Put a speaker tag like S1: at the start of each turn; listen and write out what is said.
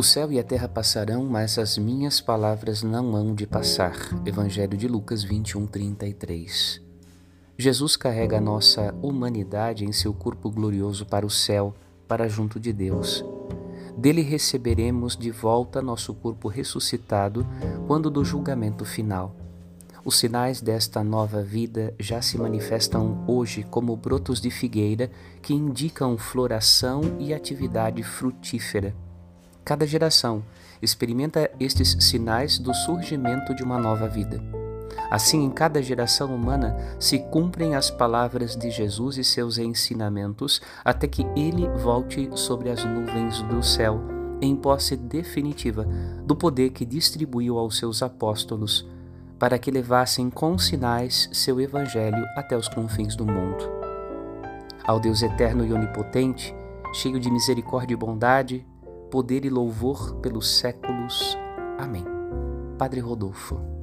S1: O céu e a terra passarão, mas as minhas palavras não hão de passar. Evangelho de Lucas 21, 33. Jesus carrega a nossa humanidade em seu corpo glorioso para o céu, para junto de Deus. Dele receberemos de volta nosso corpo ressuscitado quando do julgamento final. Os sinais desta nova vida já se manifestam hoje como brotos de figueira que indicam floração e atividade frutífera. Cada geração experimenta estes sinais do surgimento de uma nova vida. Assim, em cada geração humana se cumprem as palavras de Jesus e seus ensinamentos até que ele volte sobre as nuvens do céu, em posse definitiva do poder que distribuiu aos seus apóstolos, para que levassem com sinais seu evangelho até os confins do mundo. Ao Deus eterno e onipotente, cheio de misericórdia e bondade, poder e louvor pelos séculos. Amém. Padre Rodolfo.